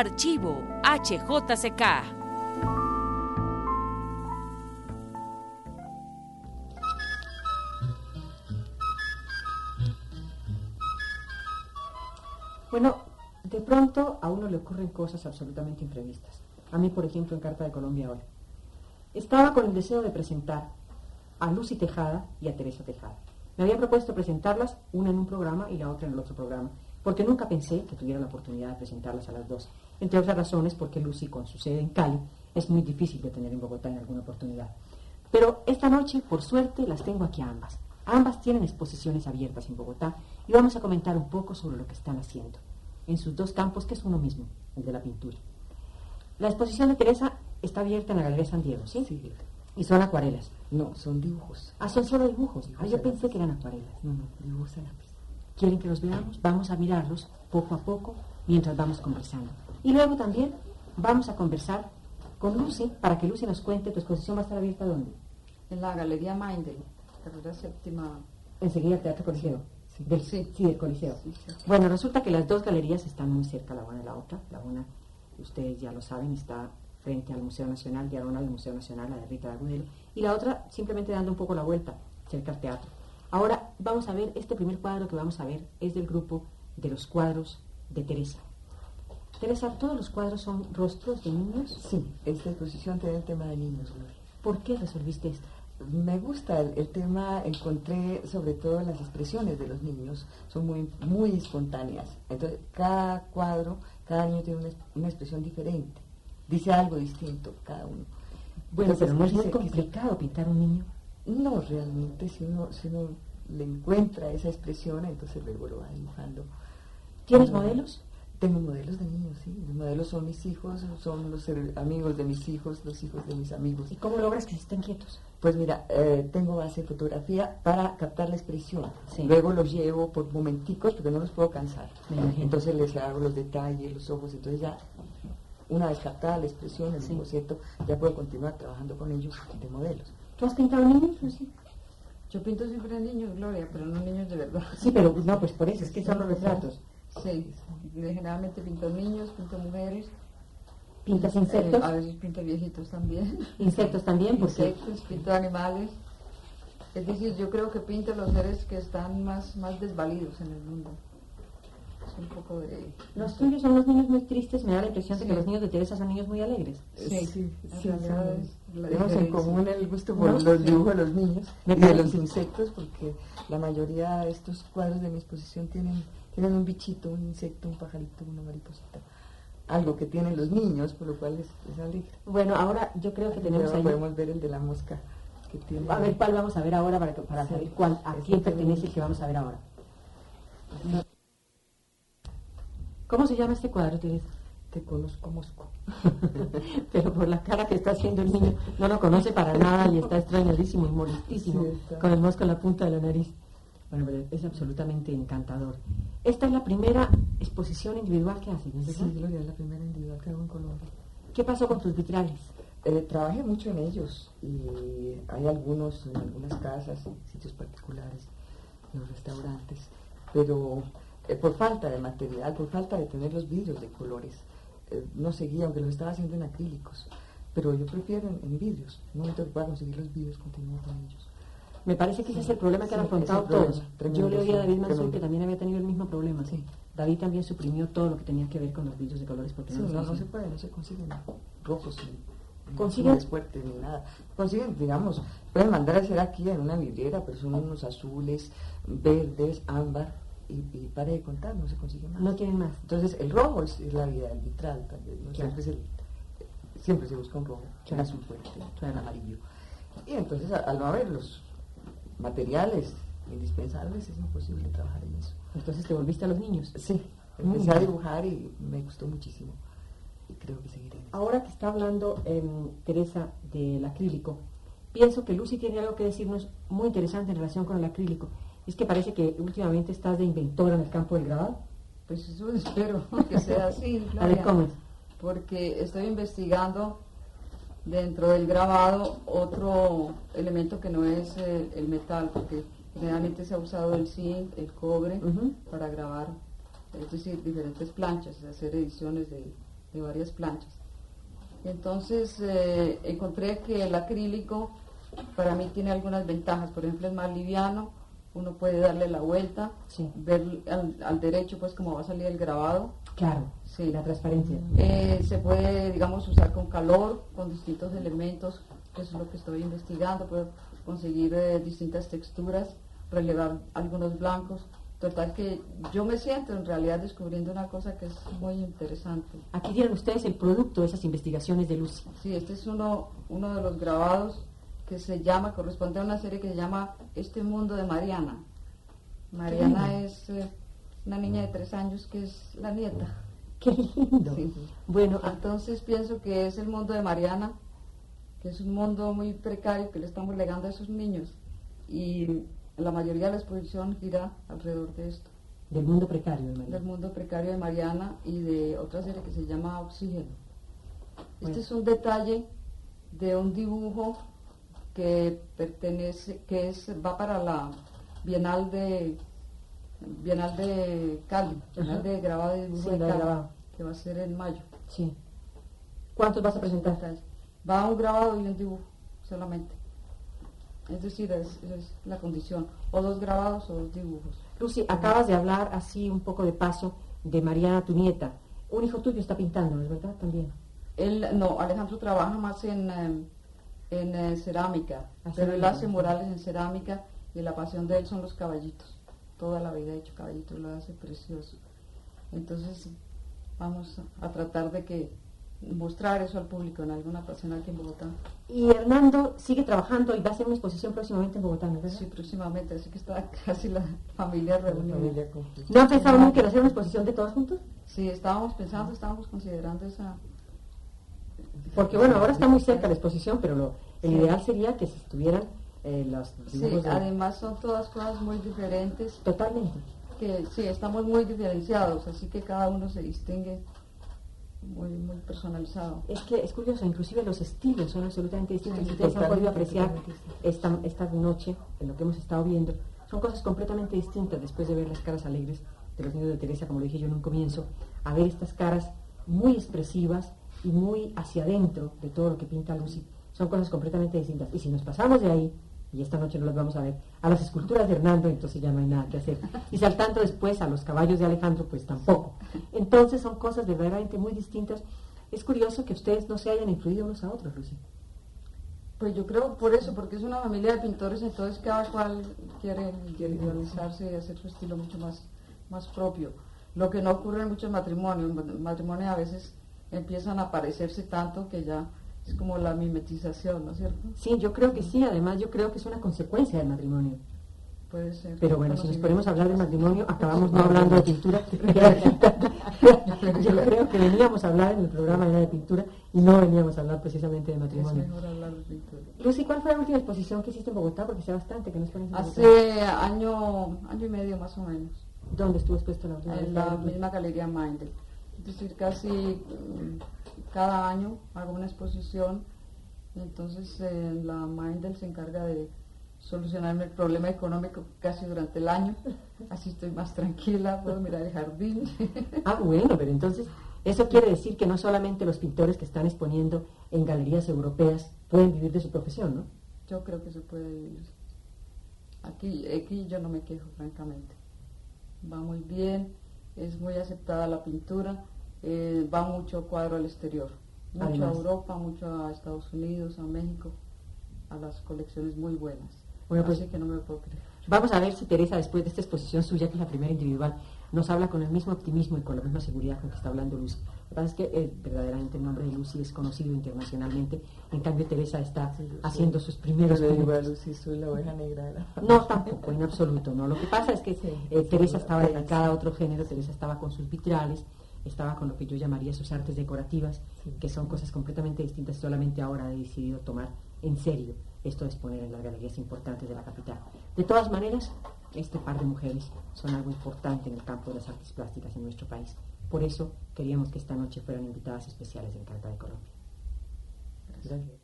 Archivo HJCK. Bueno, de pronto a uno le ocurren cosas absolutamente imprevistas. A mí, por ejemplo, en Carta de Colombia hoy. Estaba con el deseo de presentar a Lucy Tejada y a Teresa Tejada. Me había propuesto presentarlas, una en un programa y la otra en el otro programa, porque nunca pensé que tuviera la oportunidad de presentarlas a las dos. Entre otras razones, porque Lucy, con su sede en Cali, es muy difícil de tener en Bogotá en alguna oportunidad. Pero esta noche, por suerte, las tengo aquí a ambas. Ambas tienen exposiciones abiertas en Bogotá y vamos a comentar un poco sobre lo que están haciendo en sus dos campos, que es uno mismo, el de la pintura. La exposición de Teresa está abierta en la Galería San Diego, ¿sí? Sí. Y son acuarelas. No, son dibujos. Ah, son solo dibujos. Dibujos Ah, yo pensé lápiz. que eran acuarelas. No, no, dibujos a lápiz. ¿Quieren que los veamos? Vamos a mirarlos poco a poco mientras vamos conversando. Y luego también vamos a conversar con Lucy para que Lucy nos cuente tu exposición va a estar abierta dónde. En la Galería Mindel, carrera séptima. Enseguida el Teatro Coliseo. Sí. Del, Sí. sí, del Coliseo. Sí. Bueno, resulta que las dos galerías están muy cerca la una de la otra. La una, ustedes ya lo saben, está frente al Museo Nacional, diagonal al Museo Nacional, la de Rita de Agudelo. Y la otra simplemente dando un poco la vuelta, cerca al teatro. Ahora vamos a ver, este primer cuadro que vamos a ver es del grupo de los cuadros de Teresa. Teresa, ¿todos los cuadros son rostros de niños? Sí, esta exposición tiene el tema de niños, Gloria. ¿Por qué resolviste esto? Me gusta el, el tema, encontré sobre todo las expresiones de los niños, son muy, muy espontáneas. Entonces, cada cuadro, cada niño tiene una, una expresión diferente, dice algo distinto cada uno. Bueno, Entonces, pero no es muy complicado pintar un niño. No, realmente, si uno, si uno le encuentra esa expresión, entonces luego lo va dibujando. ¿Tienes modelos? Tengo modelos de niños, sí. Los modelos son mis hijos, son los amigos de mis hijos, los hijos de mis amigos. ¿Y cómo logras que estén quietos? Pues mira, eh, tengo base de fotografía para captar la expresión. Sí. Luego los llevo por momenticos porque no los puedo cansar. Entonces les hago los detalles, los ojos. Entonces ya, una vez captada la expresión, el Sí. boceto, ya puedo continuar trabajando con ellos de modelos. ¿Tú has pintado niños, Lucy? Yo pinto siempre niños, Gloria, pero no niños de verdad. Sí, pero no, pues por eso, es que son los retratos. Sí, generalmente pinto niños, pinto mujeres. ¿Pintas Eh, insectos? a veces pinto viejitos también. Insectos también, porque Insectos, pinto animales. Es decir, yo creo que pinto los seres que están más, más desvalidos en el mundo. Es un poco de... los tuyos son los niños muy tristes. Me da la impresión de que los niños de Teresa son niños muy alegres. Sí, sí, sí, Tenemos en común el gusto por No, los dibujos de los niños y de los insectos, porque la mayoría de estos cuadros de mi exposición tienen, tienen un bichito, un insecto, un pajarito, una mariposita. Algo que tienen los niños, por lo cual es, es alegre. Bueno, ahora yo creo que tenemos ahí... podemos ver el de la mosca que tiene. A ver cuál vamos a ver ahora para, que- para Sí. saber cuál, a quién pertenece el que vamos a ver ahora. ¿Cómo se llama este cuadro, Teresa? Te conozco Mosco. Pero por la cara que está haciendo el niño, no lo conoce para nada y está extrañadísimo y molestísimo, Sí, está. con el mosco en la punta de la nariz. Bueno, pero es absolutamente encantador. Esta es la primera exposición individual que haces, ¿no es Sí? Gloria, es la primera individual que hago en Colombia. ¿Qué pasó con tus vitrales? Eh, trabajé mucho en ellos y hay algunos en algunas casas, sitios particulares, en los restaurantes, pero eh, por falta de material, por falta de tener los vidrios de colores, eh, no seguía, aunque los estaba haciendo en acrílicos, pero yo prefiero en, en vidrios. En un momento que pueda conseguir los vidrios, continúo con ellos. Me parece que ese es el problema que han afrontado el todos. Yo le oí a David Mansur que también había tenido el mismo problema. Sí. David también suprimió todo lo que tenía que ver con los vidrios de colores porque Sí, no, no, no se puede, no se consiguen rojos ni, ¿Consiguen? fuertes ni nada. Consiguen, digamos, pueden mandar a hacer aquí en una vidriera, pero son unos azules, verdes, ámbar, y, y pare de contar, no se consigue más. No tienen más. Entonces, el rojo es, es la vida del vitral, siempre, es el- siempre se busca un rojo, Claro. un azul fuerte, Claro. un amarillo. Y entonces, al no haber los materiales indispensables, es imposible trabajar en eso. Entonces te volviste a los niños. Sí, empecé a dibujar y me gustó muchísimo. Y creo que seguiré. Ahora que está hablando em, Teresa del acrílico, pienso que Lucy tiene algo que decirnos muy interesante en relación con el acrílico. Es que parece que últimamente estás de inventora en el campo del grabado. Pues eso espero que sea así, A ver Gloria. cómo es. porque estoy investigando dentro del grabado otro elemento que no es eh, el metal, porque generalmente se ha usado el zinc, el cobre, para grabar, es decir, diferentes planchas, hacer ediciones de, de varias planchas. Entonces eh, encontré que el acrílico para mí tiene algunas ventajas, por ejemplo es más liviano, uno puede darle la vuelta, ver al, derecho pues cómo va a salir el grabado. Claro, sí. la transparencia. Eh, se puede, digamos, usar con calor, con distintos elementos, que es lo que estoy investigando, puedo conseguir eh, distintas texturas, relevar algunos blancos. Total que yo me siento en realidad descubriendo una cosa que es muy interesante. Aquí tienen ustedes el producto de esas investigaciones de Lucy. Sí, este es uno, uno de los grabados que se llama, corresponde a una serie que se llama Este Mundo de Mariana. Mariana es eh, una niña de tres años que es la nieta. Qué lindo. Bueno, entonces pienso que es el mundo de Mariana, que es un mundo muy precario que le estamos legando a esos niños. Y la mayoría de la exposición gira alrededor de esto. Del mundo precario de Mariana. Del mundo precario de Mariana y de otra serie que se llama Oxígeno. Este es un detalle de un dibujo que pertenece, que es, va para la Bienal de Bienal de Cali, Bienal de grabado de dibujo de Cali, que va a ser en mayo. Sí. ¿Cuántos vas a presentar? Va un grabado y un dibujo solamente. Es decir, es, la condición, o dos grabados o dos dibujos. Lucy, acabas de hablar así un poco de paso de Mariana, tu nieta. Un hijo tuyo está pintando, ¿es verdad? También. Él, no, Alejandro trabaja más en... Em, en eh, cerámica, pero él hace murales en cerámica y la pasión de él son los caballitos. Toda la vida ha hecho caballitos, lo hace precioso. Entonces vamos a tratar de que mostrar eso al público en alguna ocasión aquí en Bogotá. Y Hernando sigue trabajando y va a hacer una exposición próximamente en Bogotá, ¿no? Sí, próximamente, así que está casi la familia reunida. ¿No han pensado nunca en hacer una exposición de todos juntos? Sí, estábamos pensando, estábamos considerando esa, porque bueno, ahora está muy cerca la exposición, pero lo, el ideal sería que se estuvieran eh, las Sí, además son todas cosas muy diferentes. Totalmente. Que sí, estamos muy diferenciados, así que cada uno se distingue muy, muy personalizado. Es que es curioso, inclusive los estilos son absolutamente distintos. ustedes han podido apreciar esta, esta noche, en lo que hemos estado viendo, son cosas completamente distintas después de ver las caras alegres de los niños de Teresa, como lo dije yo en un comienzo, a ver estas caras muy expresivas, y muy hacia adentro de todo lo que pinta Lucy, son cosas completamente distintas. Y si nos pasamos de ahí, y esta noche no las vamos a ver, a las esculturas de Hernando, entonces ya no hay nada que hacer. Y saltando después a los caballos de Alejandro, pues tampoco. Entonces son cosas verdaderamente muy distintas. Es curioso que ustedes no se hayan influido unos a otros, Lucy. Pues yo creo por eso, porque es una familia de pintores, entonces cada cual quiere individualizarse y hacer su estilo mucho más, más propio. Lo que no ocurre en muchos matrimonios, matrimonios a veces empiezan a parecerse tanto que ya es como la mimetización, ¿no es cierto? Sí, yo creo que sí, además yo creo que es una consecuencia del matrimonio. Puede ser. Pero bueno, si nos ponemos a hablar de matrimonio, acabamos no hablando de pintura. yo creo que veníamos a hablar en el programa de pintura y no veníamos a hablar precisamente de matrimonio. Es mejor hablar de pintura. Lucy, ¿cuál fue la última exposición que hiciste en Bogotá? Porque sé bastante que nos pones Hace año, año y medio más o menos. ¿Dónde estuvo expuesto la última En la misma galería Mindel. Es decir, casi mm, cada año hago una exposición, entonces eh, la Mindel se encarga de solucionarme el problema económico casi durante el año, así estoy más tranquila, puedo mirar el jardín. ah, bueno, pero entonces eso quiere decir que no solamente los pintores que están exponiendo en galerías europeas pueden vivir de su profesión, ¿no? Yo creo que se puede vivir. Aquí, aquí yo no me quejo, francamente. Va muy bien es muy aceptada la pintura, eh, va mucho cuadro al exterior, mucho a Europa, mucho a Estados Unidos, a México, a las colecciones muy buenas. Bueno, pues que no me puedo creer. Vamos a ver si Teresa, después de esta exposición suya, que es la primera individual, nos habla con el mismo optimismo y con la misma seguridad con que está hablando Lucy. Lo que pasa es que eh, verdaderamente el nombre de Lucy es conocido internacionalmente, en cambio Teresa está haciendo sus primeros... Yo digo a Lucy, soy la oveja negra. No, tampoco, en absoluto, no. Lo que pasa es que eh, Teresa estaba dedicada a otro género, Teresa estaba con sus vitrales, estaba con lo que yo llamaría sus artes decorativas, que son cosas completamente distintas, solamente ahora ha decidido tomar en serio esto de exponer en las galerías importantes de la capital. De todas maneras, este par de mujeres son algo importante en el campo de las artes plásticas en nuestro país. Por eso queríamos que esta noche fueran invitadas especiales en Carta de Colombia. Gracias.